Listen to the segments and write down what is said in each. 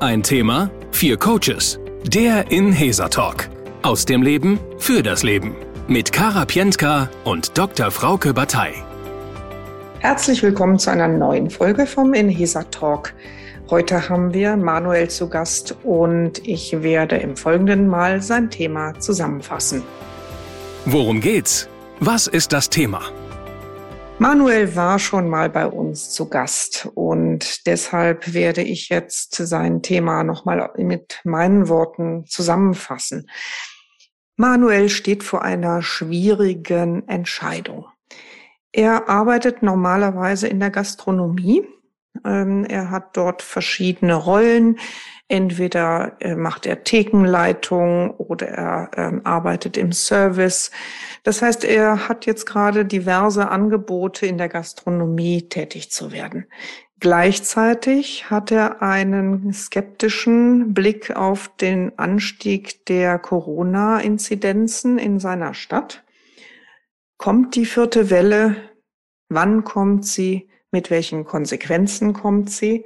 Ein Thema, vier Coaches. Der Inhesa Talk. Aus dem Leben für das Leben. Mit Kara Pientka und Dr. Frauke Batei. Herzlich willkommen zu einer neuen Folge vom Inhesa Talk. Heute haben wir Manuel zu Gast und ich werde im folgenden Mal sein Thema zusammenfassen. Worum geht's? Was ist das Thema? Manuel war schon mal bei uns zu Gast und deshalb werde ich jetzt sein Thema nochmal mit meinen Worten zusammenfassen. Manuel steht vor einer schwierigen Entscheidung. Er arbeitet normalerweise in der Gastronomie. Ähm, er hat dort verschiedene Rollen. Entweder äh, macht er Thekenleitung oder er ähm, arbeitet im Service. Das heißt, er hat jetzt gerade diverse Angebote in der Gastronomie tätig zu werden. Gleichzeitig hat er einen skeptischen Blick auf den Anstieg der Corona-Inzidenzen in seiner Stadt. Kommt die vierte Welle? Wann kommt sie? Mit welchen Konsequenzen kommt sie?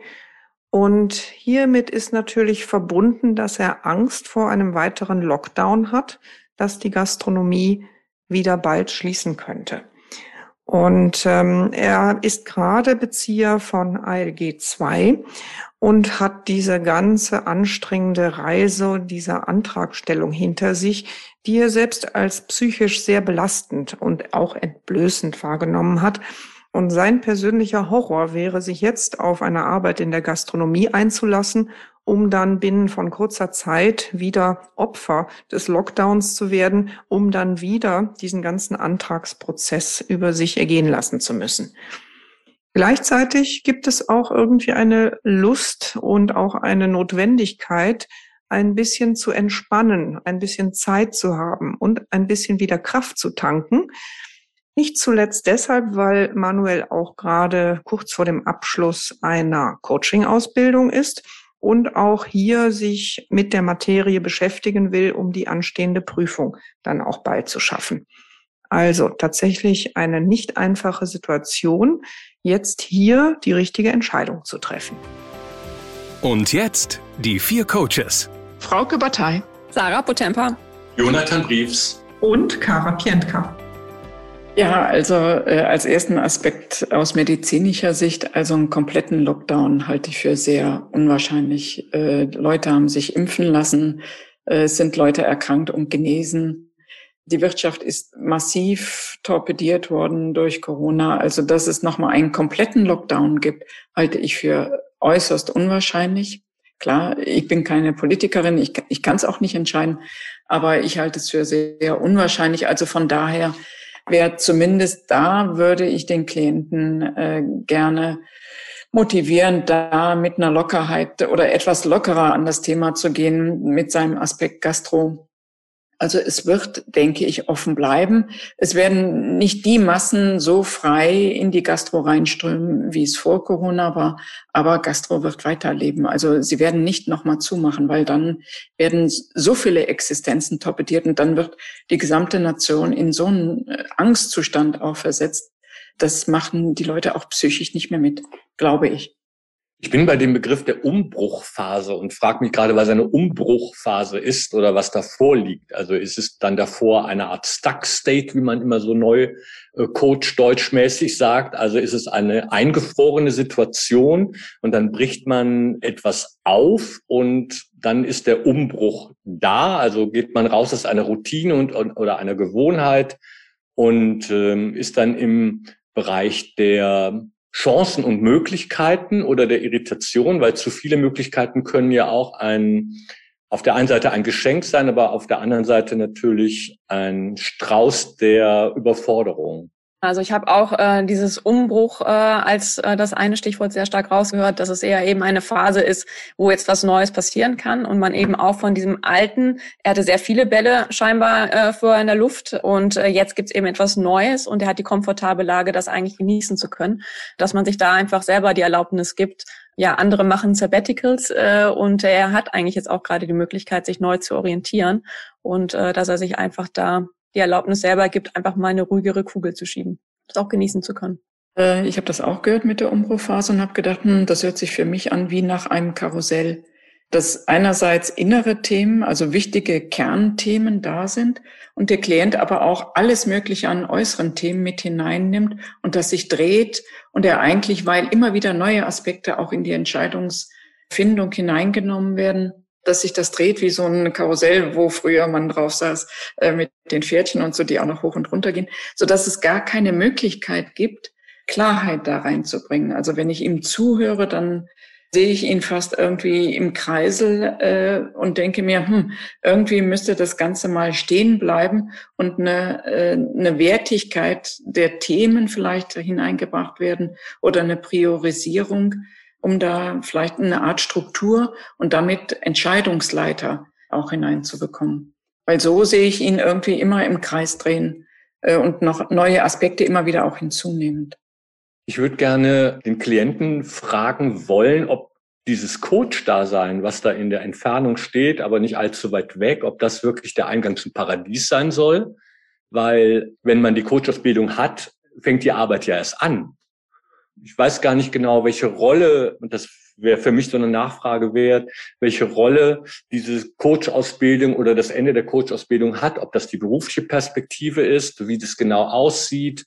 Und hiermit ist natürlich verbunden, dass er Angst vor einem weiteren Lockdown hat, dass die Gastronomie wieder bald schließen könnte. Und ähm, er ist gerade Bezieher von ALG 2 und hat diese ganze anstrengende Reise, diese Antragstellung hinter sich, die er selbst als psychisch sehr belastend und auch entblößend wahrgenommen hat, und sein persönlicher Horror wäre, sich jetzt auf eine Arbeit in der Gastronomie einzulassen, um dann binnen von kurzer Zeit wieder Opfer des Lockdowns zu werden, um dann wieder diesen ganzen Antragsprozess über sich ergehen lassen zu müssen. Gleichzeitig gibt es auch irgendwie eine Lust und auch eine Notwendigkeit, ein bisschen zu entspannen, ein bisschen Zeit zu haben und ein bisschen wieder Kraft zu tanken, nicht zuletzt deshalb, weil Manuel auch gerade kurz vor dem Abschluss einer Coaching-Ausbildung ist und auch hier sich mit der Materie beschäftigen will, um die anstehende Prüfung dann auch bald zu schaffen. Also tatsächlich eine nicht einfache Situation, jetzt hier die richtige Entscheidung zu treffen. Und jetzt die vier Coaches. Frauke Batei, Sarah Potempa, Jonathan Briefs und Kara Pientka. Ja, also äh, als ersten Aspekt aus medizinischer Sicht, also einen kompletten Lockdown halte ich für sehr unwahrscheinlich. Äh, Leute haben sich impfen lassen, äh, sind Leute erkrankt und genesen. Die Wirtschaft ist massiv torpediert worden durch Corona. Also, dass es nochmal einen kompletten Lockdown gibt, halte ich für äußerst unwahrscheinlich. Klar, ich bin keine Politikerin, ich, ich kann es auch nicht entscheiden, aber ich halte es für sehr, sehr unwahrscheinlich. Also von daher wäre zumindest da, würde ich den Klienten äh, gerne motivieren, da mit einer Lockerheit oder etwas lockerer an das Thema zu gehen mit seinem Aspekt Gastro also es wird, denke ich, offen bleiben. Es werden nicht die Massen so frei in die Gastro reinströmen, wie es vor Corona war, aber Gastro wird weiterleben. Also sie werden nicht nochmal zumachen, weil dann werden so viele Existenzen torpediert und dann wird die gesamte Nation in so einen äh, Angstzustand auch versetzt. Das machen die Leute auch psychisch nicht mehr mit, glaube ich. Ich bin bei dem Begriff der Umbruchphase und frage mich gerade, was eine Umbruchphase ist oder was davor liegt. Also ist es dann davor eine Art Stuck State, wie man immer so neu äh, Coach deutschmäßig sagt? Also ist es eine eingefrorene Situation und dann bricht man etwas auf und dann ist der Umbruch da. Also geht man raus aus einer Routine und, oder einer Gewohnheit und ähm, ist dann im Bereich der Chancen und Möglichkeiten oder der Irritation, weil zu viele Möglichkeiten können ja auch ein, auf der einen Seite ein Geschenk sein, aber auf der anderen Seite natürlich ein Strauß der Überforderung. Also ich habe auch äh, dieses Umbruch äh, als äh, das eine Stichwort sehr stark rausgehört, dass es eher eben eine Phase ist, wo jetzt was Neues passieren kann und man eben auch von diesem alten, er hatte sehr viele Bälle scheinbar äh, vorher in der Luft und äh, jetzt gibt's eben etwas Neues und er hat die komfortable Lage, das eigentlich genießen zu können, dass man sich da einfach selber die Erlaubnis gibt, ja, andere machen Sabbaticals äh, und er hat eigentlich jetzt auch gerade die Möglichkeit, sich neu zu orientieren und äh, dass er sich einfach da die Erlaubnis selber gibt, einfach mal eine ruhigere Kugel zu schieben, das auch genießen zu können. Äh, ich habe das auch gehört mit der Umbruchphase und habe gedacht, hm, das hört sich für mich an wie nach einem Karussell. dass einerseits innere Themen, also wichtige Kernthemen da sind und der Klient aber auch alles Mögliche an äußeren Themen mit hineinnimmt und das sich dreht und er eigentlich, weil immer wieder neue Aspekte auch in die Entscheidungsfindung hineingenommen werden, dass sich das dreht wie so ein Karussell, wo früher man drauf saß äh, mit den Pferdchen und so, die auch noch hoch und runter gehen, so dass es gar keine Möglichkeit gibt, Klarheit da reinzubringen. Also wenn ich ihm zuhöre, dann sehe ich ihn fast irgendwie im Kreisel äh, und denke mir, hm, irgendwie müsste das Ganze mal stehen bleiben und eine, äh, eine Wertigkeit der Themen vielleicht hineingebracht werden oder eine Priorisierung, um da vielleicht eine Art Struktur und damit Entscheidungsleiter auch hineinzubekommen. Weil so sehe ich ihn irgendwie immer im Kreis drehen äh, und noch neue Aspekte immer wieder auch hinzunehmend. Ich würde gerne den Klienten fragen wollen, ob dieses Coach-Dasein, was da in der Entfernung steht, aber nicht allzu weit weg, ob das wirklich der Eingang zum Paradies sein soll. Weil wenn man die Coach-Ausbildung hat, fängt die Arbeit ja erst an. Ich weiß gar nicht genau, welche Rolle, und das wäre für mich so eine Nachfrage wert, welche Rolle diese Coach-Ausbildung oder das Ende der Coach-Ausbildung hat, ob das die berufliche Perspektive ist, wie das genau aussieht.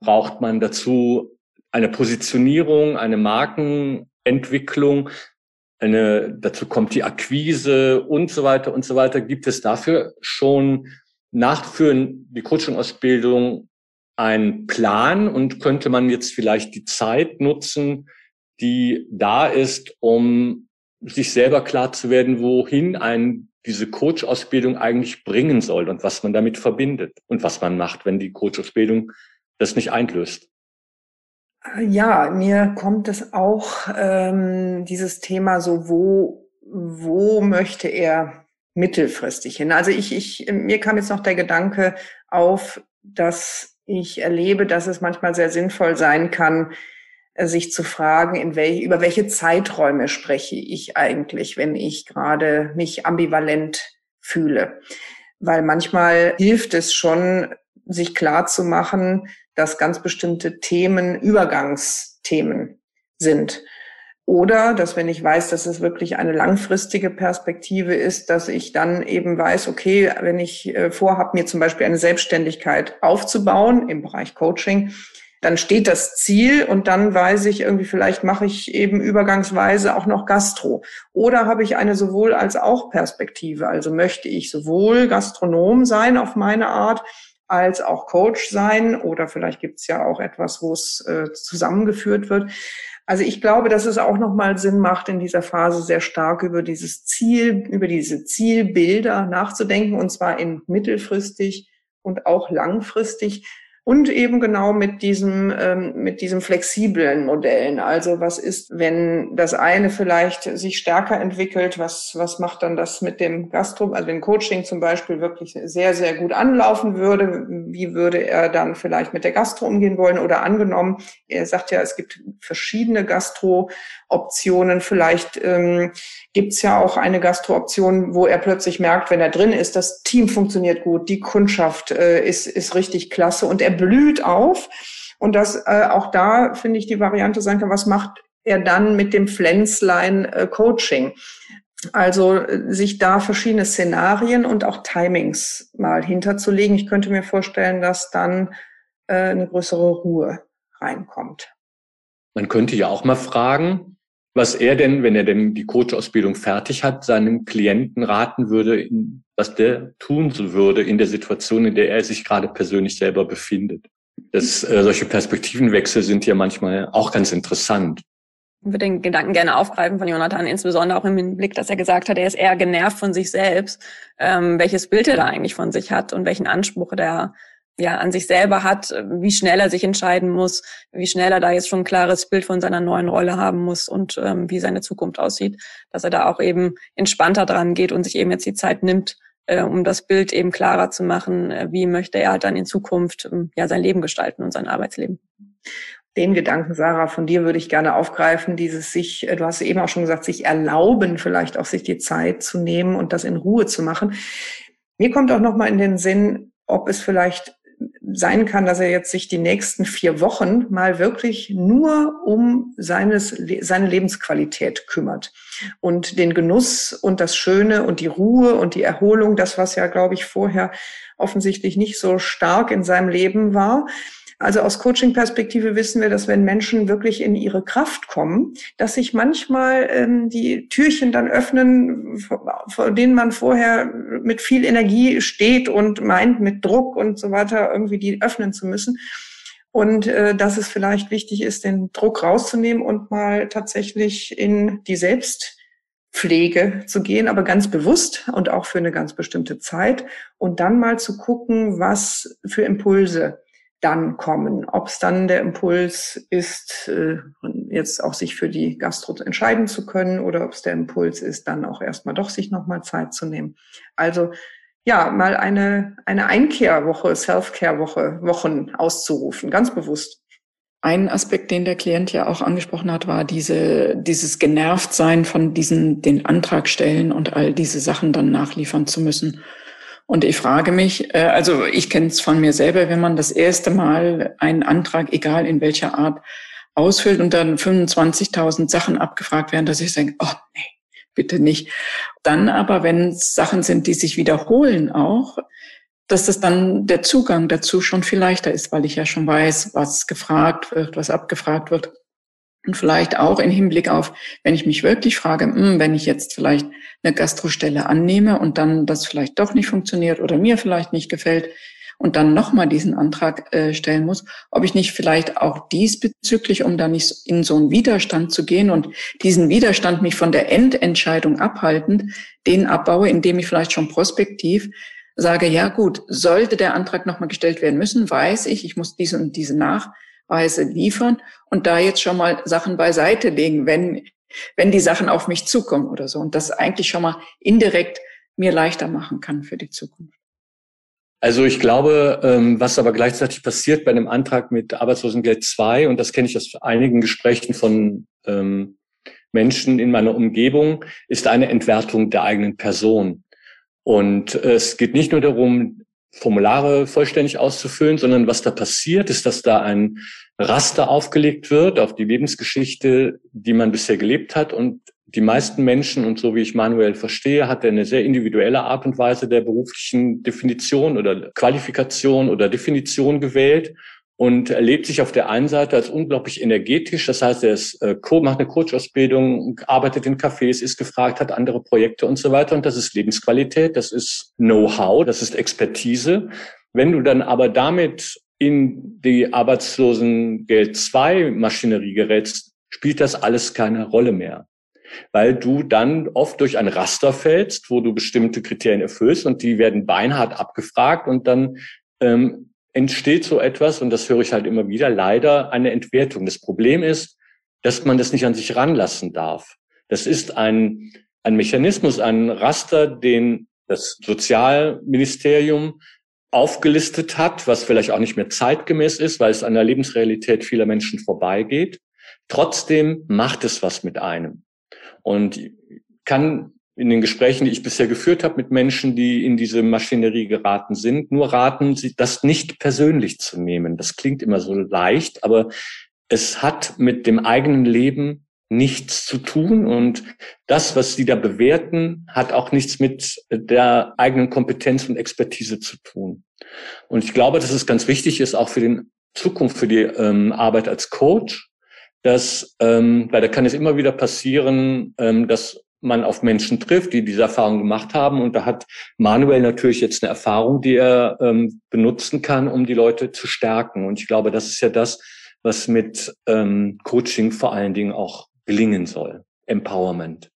Braucht man dazu eine Positionierung, eine Markenentwicklung, eine, dazu kommt die Akquise und so weiter und so weiter. Gibt es dafür schon nach für die Coaching-Ausbildung einen Plan und könnte man jetzt vielleicht die Zeit nutzen, die da ist, um sich selber klar zu werden, wohin ein diese Coach-Ausbildung eigentlich bringen soll und was man damit verbindet und was man macht, wenn die Coach-Ausbildung das nicht einlöst. Ja, mir kommt es auch ähm, dieses Thema so, wo, wo möchte er mittelfristig hin? Also ich, ich, mir kam jetzt noch der Gedanke auf, dass ich erlebe, dass es manchmal sehr sinnvoll sein kann, äh, sich zu fragen, in welch, über welche Zeiträume spreche ich eigentlich, wenn ich gerade mich ambivalent fühle. Weil manchmal hilft es schon, sich klar zu machen, dass ganz bestimmte Themen Übergangsthemen sind. Oder dass wenn ich weiß, dass es wirklich eine langfristige Perspektive ist, dass ich dann eben weiß, okay, wenn ich äh, vorhabe, mir zum Beispiel eine Selbstständigkeit aufzubauen im Bereich Coaching, dann steht das Ziel und dann weiß ich irgendwie, vielleicht mache ich eben übergangsweise auch noch Gastro. Oder habe ich eine sowohl als auch Perspektive. Also möchte ich sowohl Gastronom sein auf meine Art, als auch Coach sein oder vielleicht gibt es ja auch etwas, wo es äh, zusammengeführt wird. Also ich glaube, dass es auch nochmal Sinn macht, in dieser Phase sehr stark über dieses Ziel, über diese Zielbilder nachzudenken und zwar in mittelfristig und auch langfristig, und eben genau mit diesem, ähm, mit diesem flexiblen Modellen. Also was ist, wenn das eine vielleicht sich stärker entwickelt? Was, was macht dann das mit dem Gastro, also wenn Coaching zum Beispiel wirklich sehr, sehr gut anlaufen würde? Wie würde er dann vielleicht mit der Gastro umgehen wollen? Oder angenommen, er sagt ja, es gibt verschiedene Gastro-Optionen. Vielleicht ähm, gibt es ja auch eine Gastro-Option, wo er plötzlich merkt, wenn er drin ist, das Team funktioniert gut, die Kundschaft äh, ist, ist richtig klasse und er blüht auf. Und das äh, auch da finde ich die Variante sein kann, was macht er dann mit dem Pflänzlein äh? Also äh, sich da verschiedene Szenarien und auch Timings mal hinterzulegen. Ich könnte mir vorstellen, dass dann äh, eine größere Ruhe reinkommt. Man könnte ja auch mal fragen, was er denn, wenn er denn die Coach-Ausbildung fertig hat, seinem Klienten raten würde, was der tun würde in der Situation, in der er sich gerade persönlich selber befindet. Das, äh, solche Perspektivenwechsel sind ja manchmal auch ganz interessant. Ich würde den Gedanken gerne aufgreifen von Jonathan, insbesondere auch im Hinblick, dass er gesagt hat, er ist eher genervt von sich selbst, ähm, welches Bild er da eigentlich von sich hat und welchen Anspruch der ja an sich selber hat, wie schnell er sich entscheiden muss, wie schnell er da jetzt schon ein klares Bild von seiner neuen Rolle haben muss und ähm, wie seine Zukunft aussieht, dass er da auch eben entspannter dran geht und sich eben jetzt die Zeit nimmt, äh, um das Bild eben klarer zu machen, äh, wie möchte er dann in Zukunft ähm, ja sein Leben gestalten und sein Arbeitsleben. Den Gedanken, Sarah, von dir würde ich gerne aufgreifen, dieses sich, äh, du hast eben auch schon gesagt, sich erlauben, vielleicht auch sich die Zeit zu nehmen und das in Ruhe zu machen. Mir kommt auch noch mal in den Sinn, ob es vielleicht sein kann, dass er jetzt sich die nächsten vier Wochen mal wirklich nur um seines, seine Lebensqualität kümmert. Und den Genuss und das Schöne und die Ruhe und die Erholung, das, was ja, glaube ich, vorher offensichtlich nicht so stark in seinem Leben war, also aus Coaching-Perspektive wissen wir, dass wenn Menschen wirklich in ihre Kraft kommen, dass sich manchmal ähm, die Türchen dann öffnen, vor, denen man vorher mit viel Energie steht und meint, mit Druck und so weiter irgendwie die öffnen zu müssen. Und äh, dass es vielleicht wichtig ist, den Druck rauszunehmen und mal tatsächlich in die Selbstpflege zu gehen, aber ganz bewusst und auch für eine ganz bestimmte Zeit und dann mal zu gucken, was für Impulse dann kommen. Ob es dann der Impuls ist, äh, jetzt auch sich für die Gastro entscheiden zu können oder ob es der Impuls ist, dann auch erstmal doch sich nochmal Zeit zu nehmen. Also ja, mal eine, eine Einkehrwoche, Self-Care-Woche, Wochen auszurufen, ganz bewusst. Ein Aspekt, den der Klient ja auch angesprochen hat, war diese, dieses Genervtsein von diesen, den Antrag stellen und all diese Sachen dann nachliefern zu müssen. Und ich frage mich, äh, also ich kenne es von mir selber, wenn man das erste Mal einen Antrag, egal in welcher Art, ausfüllt und dann 25.000 Sachen abgefragt werden, dass ich sage, oh nee, bitte nicht. Dann aber, wenn es Sachen sind, die sich wiederholen auch, dass das dann der Zugang dazu schon viel leichter ist, weil ich ja schon weiß, was gefragt wird, was abgefragt wird. Und vielleicht auch im Hinblick auf, wenn ich mich wirklich frage, mh, hm, wenn ich jetzt vielleicht eine Gastrostelle annehme und dann das vielleicht doch nicht funktioniert oder mir vielleicht nicht gefällt und dann nochmal diesen Antrag äh, stellen muss, ob ich nicht vielleicht auch diesbezüglich, um da nicht in so einen Widerstand zu gehen und diesen Widerstand mich von der Endentscheidung abhaltend, den abbaue, indem ich vielleicht schon prospektiv sage, ja gut, sollte der Antrag nochmal gestellt werden müssen, weiß ich, ich muss diese und diese Nachweise liefern und da jetzt schon mal Sachen beiseite legen, wenn wenn die Sachen auf mich zukommen oder so. Und das eigentlich schon mal indirekt mir leichter machen kann für die Zukunft. Also ich glaube, ähm, was aber gleichzeitig passiert bei einem Antrag mit Arbeitslosengeld 2, und das kenne ich aus einigen Gesprächen von ähm, Menschen in meiner Umgebung, ist eine Entwertung der eigenen Person. Und es geht nicht nur darum, Formulare vollständig auszufüllen, sondern was da passiert, ist, dass da ein Raster aufgelegt wird auf die Lebensgeschichte, die man bisher gelebt hat. Und die meisten Menschen, und so wie ich Manuel verstehe, hat er eine sehr individuelle Art und Weise der beruflichen Definition oder Qualifikation oder Definition gewählt und erlebt sich auf der einen Seite als unglaublich energetisch. Das heißt, er ist, äh, macht eine Coach-Ausbildung, arbeitet in Cafés, ist gefragt, hat andere Projekte und so weiter. Und das ist Lebensqualität, das ist Know-how, das ist Expertise. Wenn du dann aber damit in die Arbeitslosengeld 2 Maschinerie gerätst, spielt das alles keine Rolle mehr. Weil du dann oft durch ein Raster fällst, wo du bestimmte Kriterien erfüllst und die werden beinhart abgefragt und dann ähm, entsteht so etwas, und das höre ich halt immer wieder, leider eine Entwertung. Das Problem ist, dass man das nicht an sich ranlassen darf. Das ist ein, ein Mechanismus, ein Raster, den das Sozialministerium aufgelistet hat, was vielleicht auch nicht mehr zeitgemäß ist, weil es an der Lebensrealität vieler Menschen vorbeigeht. Trotzdem macht es was mit einem. Und kann in den Gesprächen, die ich bisher geführt habe mit Menschen, die in diese Maschinerie geraten sind, nur raten, sie das nicht persönlich zu nehmen. Das klingt immer so leicht, aber es hat mit dem eigenen Leben nichts zu tun und das, was sie da bewerten, hat auch nichts mit der eigenen Kompetenz und Expertise zu tun. Und ich glaube, dass es ganz wichtig ist, auch für den Zukunft, für die ähm, Arbeit als Coach, dass, ähm, weil da kann es immer wieder passieren, ähm, dass man auf Menschen trifft, die diese Erfahrung gemacht haben. Und da hat Manuel natürlich jetzt eine Erfahrung, die er ähm, benutzen kann, um die Leute zu stärken. Und ich glaube, das ist ja das, was mit ähm, Coaching vor allen Dingen auch gelingen soll. Empowerment.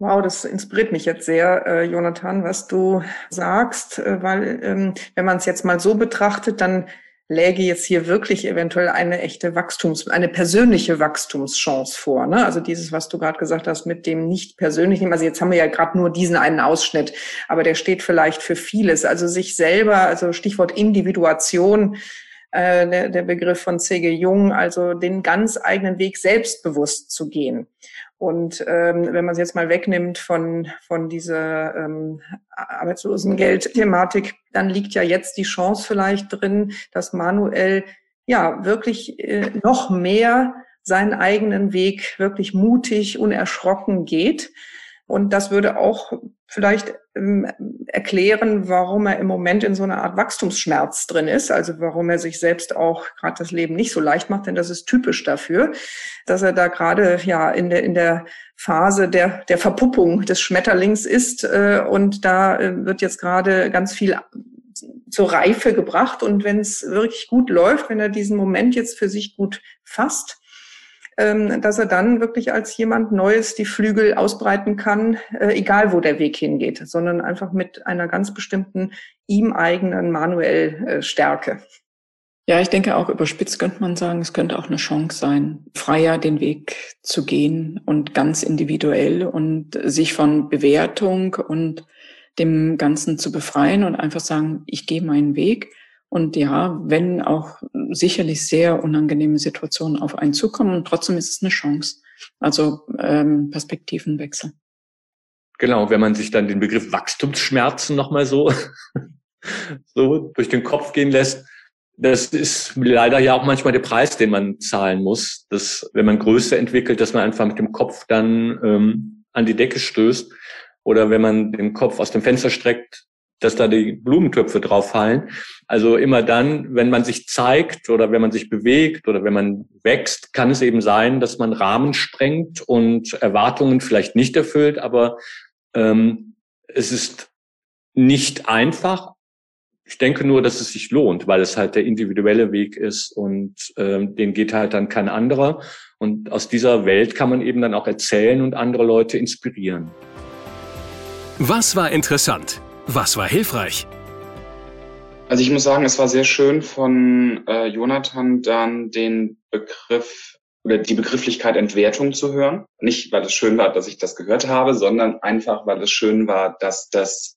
Wow, das inspiriert mich jetzt sehr, äh, Jonathan, was du sagst, äh, weil ähm, wenn man es jetzt mal so betrachtet, dann läge jetzt hier wirklich eventuell eine echte Wachstums, eine persönliche Wachstumschance vor. Ne? Also dieses, was du gerade gesagt hast, mit dem nicht persönlichen, also jetzt haben wir ja gerade nur diesen einen Ausschnitt, aber der steht vielleicht für vieles. Also sich selber, also Stichwort Individuation, äh, der, der Begriff von C.G. Jung, also den ganz eigenen Weg selbstbewusst zu gehen. Und ähm, wenn man es jetzt mal wegnimmt von, von dieser ähm, Arbeitslosengeld-Thematik, dann liegt ja jetzt die Chance vielleicht drin, dass Manuel ja wirklich äh, noch mehr seinen eigenen Weg wirklich mutig, unerschrocken geht. Und das würde auch vielleicht ähm, erklären, warum er im Moment in so einer Art Wachstumsschmerz drin ist, also warum er sich selbst auch gerade das Leben nicht so leicht macht, denn das ist typisch dafür, dass er da gerade ja in der in der Phase der der Verpuppung des Schmetterlings ist äh, und da äh, wird jetzt gerade ganz viel zur Reife gebracht. Und wenn es wirklich gut läuft, wenn er diesen Moment jetzt für sich gut fasst, dass er dann wirklich als jemand Neues die Flügel ausbreiten kann, äh, egal wo der Weg hingeht, sondern einfach mit einer ganz bestimmten ihm eigenen manuell äh, Stärke. Ja, ich denke auch überspitzt könnte man sagen, es könnte auch eine Chance sein, freier den Weg zu gehen und ganz individuell und sich von Bewertung und dem Ganzen zu befreien und einfach sagen, ich gehe meinen Weg und ja, wenn auch sicherlich sehr unangenehme Situationen auf einen zukommen, und trotzdem ist es eine Chance. Also ähm, Perspektivenwechsel. Genau, wenn man sich dann den Begriff Wachstumsschmerzen nochmal so, so durch den Kopf gehen lässt, das ist leider ja auch manchmal der Preis, den man zahlen muss, dass wenn man Größe entwickelt, dass man einfach mit dem Kopf dann ähm, an die Decke stößt oder wenn man den Kopf aus dem Fenster streckt, dass da die Blumentöpfe drauf fallen. Also immer dann, wenn man sich zeigt oder wenn man sich bewegt oder wenn man wächst, kann es eben sein, dass man Rahmen sprengt und Erwartungen vielleicht nicht erfüllt, aber ähm, es ist nicht einfach. Ich denke nur, dass es sich lohnt, weil es halt der individuelle Weg ist und ähm, den geht halt dann kein anderer. Und aus dieser Welt kann man eben dann auch erzählen und andere Leute inspirieren. Was war interessant? Was war hilfreich? Also ich muss sagen, es war sehr schön von äh, Jonathan dann den Begriff oder die Begrifflichkeit Entwertung zu hören. Nicht, weil es schön war, dass ich das gehört habe, sondern einfach, weil es schön war, dass das,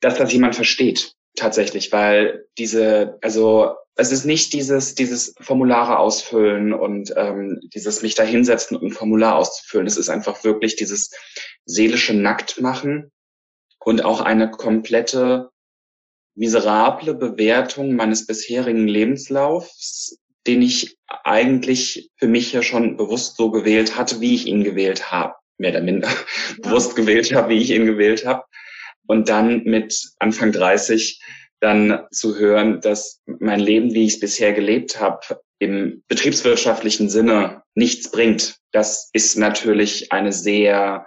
dass das jemand versteht tatsächlich, weil diese, also es ist nicht dieses, dieses Formulare ausfüllen und ähm, dieses mich da hinsetzen und ein Formular auszufüllen. Es ist einfach wirklich dieses seelische Nacktmachen und auch eine komplette miserable Bewertung meines bisherigen Lebenslaufs, den ich eigentlich für mich ja schon bewusst so gewählt hatte, wie ich ihn gewählt habe, mehr oder minder ja. bewusst gewählt habe, wie ich ihn gewählt habe. Und dann mit Anfang 30 dann zu hören, dass mein Leben, wie ich es bisher gelebt habe, im betriebswirtschaftlichen Sinne nichts bringt. Das ist natürlich eine sehr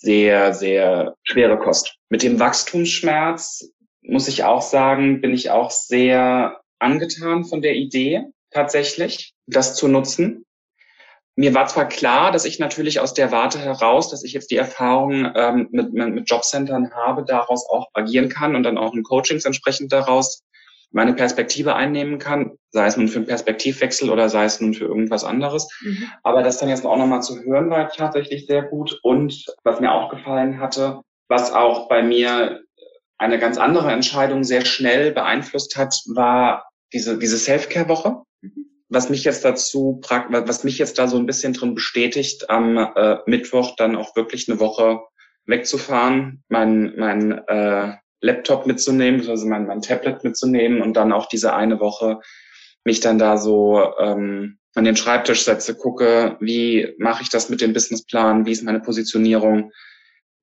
sehr, sehr schwere Kost. Mit dem Wachstumsschmerz muss ich auch sagen, bin ich auch sehr angetan von der Idee tatsächlich, das zu nutzen. Mir war zwar klar, dass ich natürlich aus der Warte heraus, dass ich jetzt die Erfahrung ähm, mit, mit Jobcentern habe, daraus auch agieren kann und dann auch in Coachings entsprechend daraus meine Perspektive einnehmen kann, sei es nun für einen Perspektivwechsel oder sei es nun für irgendwas anderes. Mhm. Aber das dann jetzt auch nochmal zu hören, war tatsächlich sehr gut. Und was mir auch gefallen hatte, was auch bei mir eine ganz andere Entscheidung sehr schnell beeinflusst hat, war diese, diese Self-Care-Woche. Mhm. Was mich jetzt dazu, was mich jetzt da so ein bisschen drin bestätigt, am äh, Mittwoch dann auch wirklich eine Woche wegzufahren, mein, mein äh, Laptop mitzunehmen, also mein, mein Tablet mitzunehmen und dann auch diese eine Woche mich dann da so ähm, an den Schreibtisch setze, gucke, wie mache ich das mit dem Businessplan, wie ist meine Positionierung,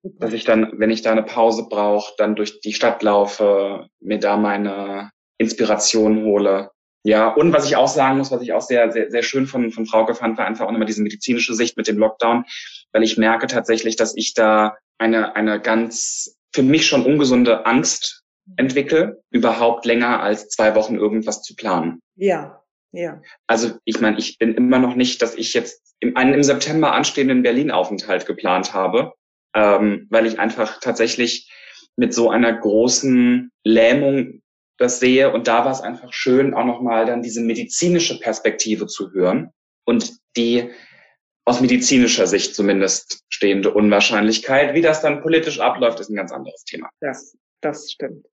dass ich dann, wenn ich da eine Pause brauche, dann durch die Stadt laufe, mir da meine Inspiration hole. Ja, und was ich auch sagen muss, was ich auch sehr, sehr, sehr schön von, von Frauke fand, war einfach auch nochmal diese medizinische Sicht mit dem Lockdown, weil ich merke tatsächlich, dass ich da eine, eine ganz für mich schon ungesunde Angst entwickle, überhaupt länger als zwei Wochen irgendwas zu planen. Ja, ja. Also ich meine, ich bin immer noch nicht, dass ich jetzt einen im September anstehenden Berlin-Aufenthalt geplant habe, ähm, weil ich einfach tatsächlich mit so einer großen Lähmung das sehe. Und da war es einfach schön, auch nochmal dann diese medizinische Perspektive zu hören und die aus medizinischer Sicht zumindest stehende Unwahrscheinlichkeit. Wie das dann politisch abläuft, ist ein ganz anderes Thema. Ja, das stimmt.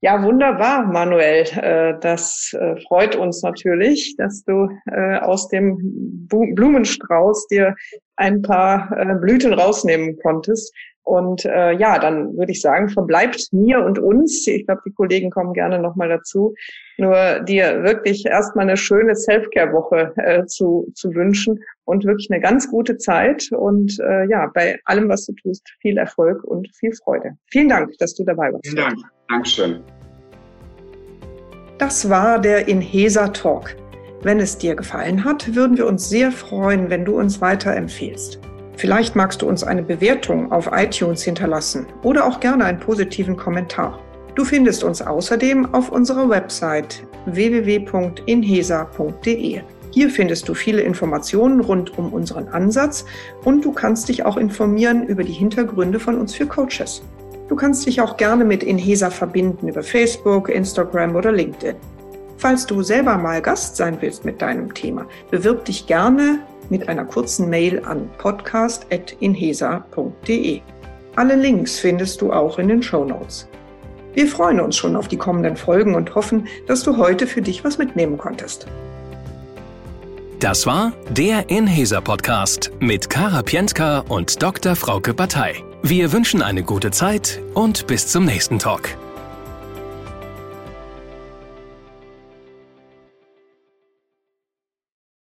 Ja, wunderbar, Manuel. Äh, das äh, freut uns natürlich, dass du äh, aus dem Blumenstrauß dir ein paar Blüten rausnehmen konntest. Und äh, ja, dann würde ich sagen, verbleibt mir und uns, ich glaube, die Kollegen kommen gerne nochmal dazu, nur dir wirklich erstmal eine schöne Self-Care-Woche äh, zu, zu wünschen und wirklich eine ganz gute Zeit und äh, ja, bei allem, was du tust, viel Erfolg und viel Freude. Vielen Dank, dass du dabei warst. Vielen Dank. Dankeschön. Das war der Inhesa Talk. Wenn es dir gefallen hat, würden wir uns sehr freuen, wenn du uns weiterempfehlst. Vielleicht magst du uns eine Bewertung auf iTunes hinterlassen oder auch gerne einen positiven Kommentar. Du findest uns außerdem auf unserer Website www.inhesa.de. Hier findest du viele Informationen rund um unseren Ansatz und du kannst dich auch informieren über die Hintergründe von uns für Coaches. Du kannst dich auch gerne mit Inhesa verbinden über Facebook, Instagram oder LinkedIn. Falls du selber mal Gast sein willst mit deinem Thema, bewirb dich gerne mit einer kurzen Mail an podcast.inhesa.de. Alle Links findest du auch in den Show Notes. Wir freuen uns schon auf die kommenden Folgen und hoffen, dass du heute für dich was mitnehmen konntest. Das war der Inhesa Podcast mit Kara Pientka und Dr. Frauke Batei. Wir wünschen eine gute Zeit und bis zum nächsten Talk.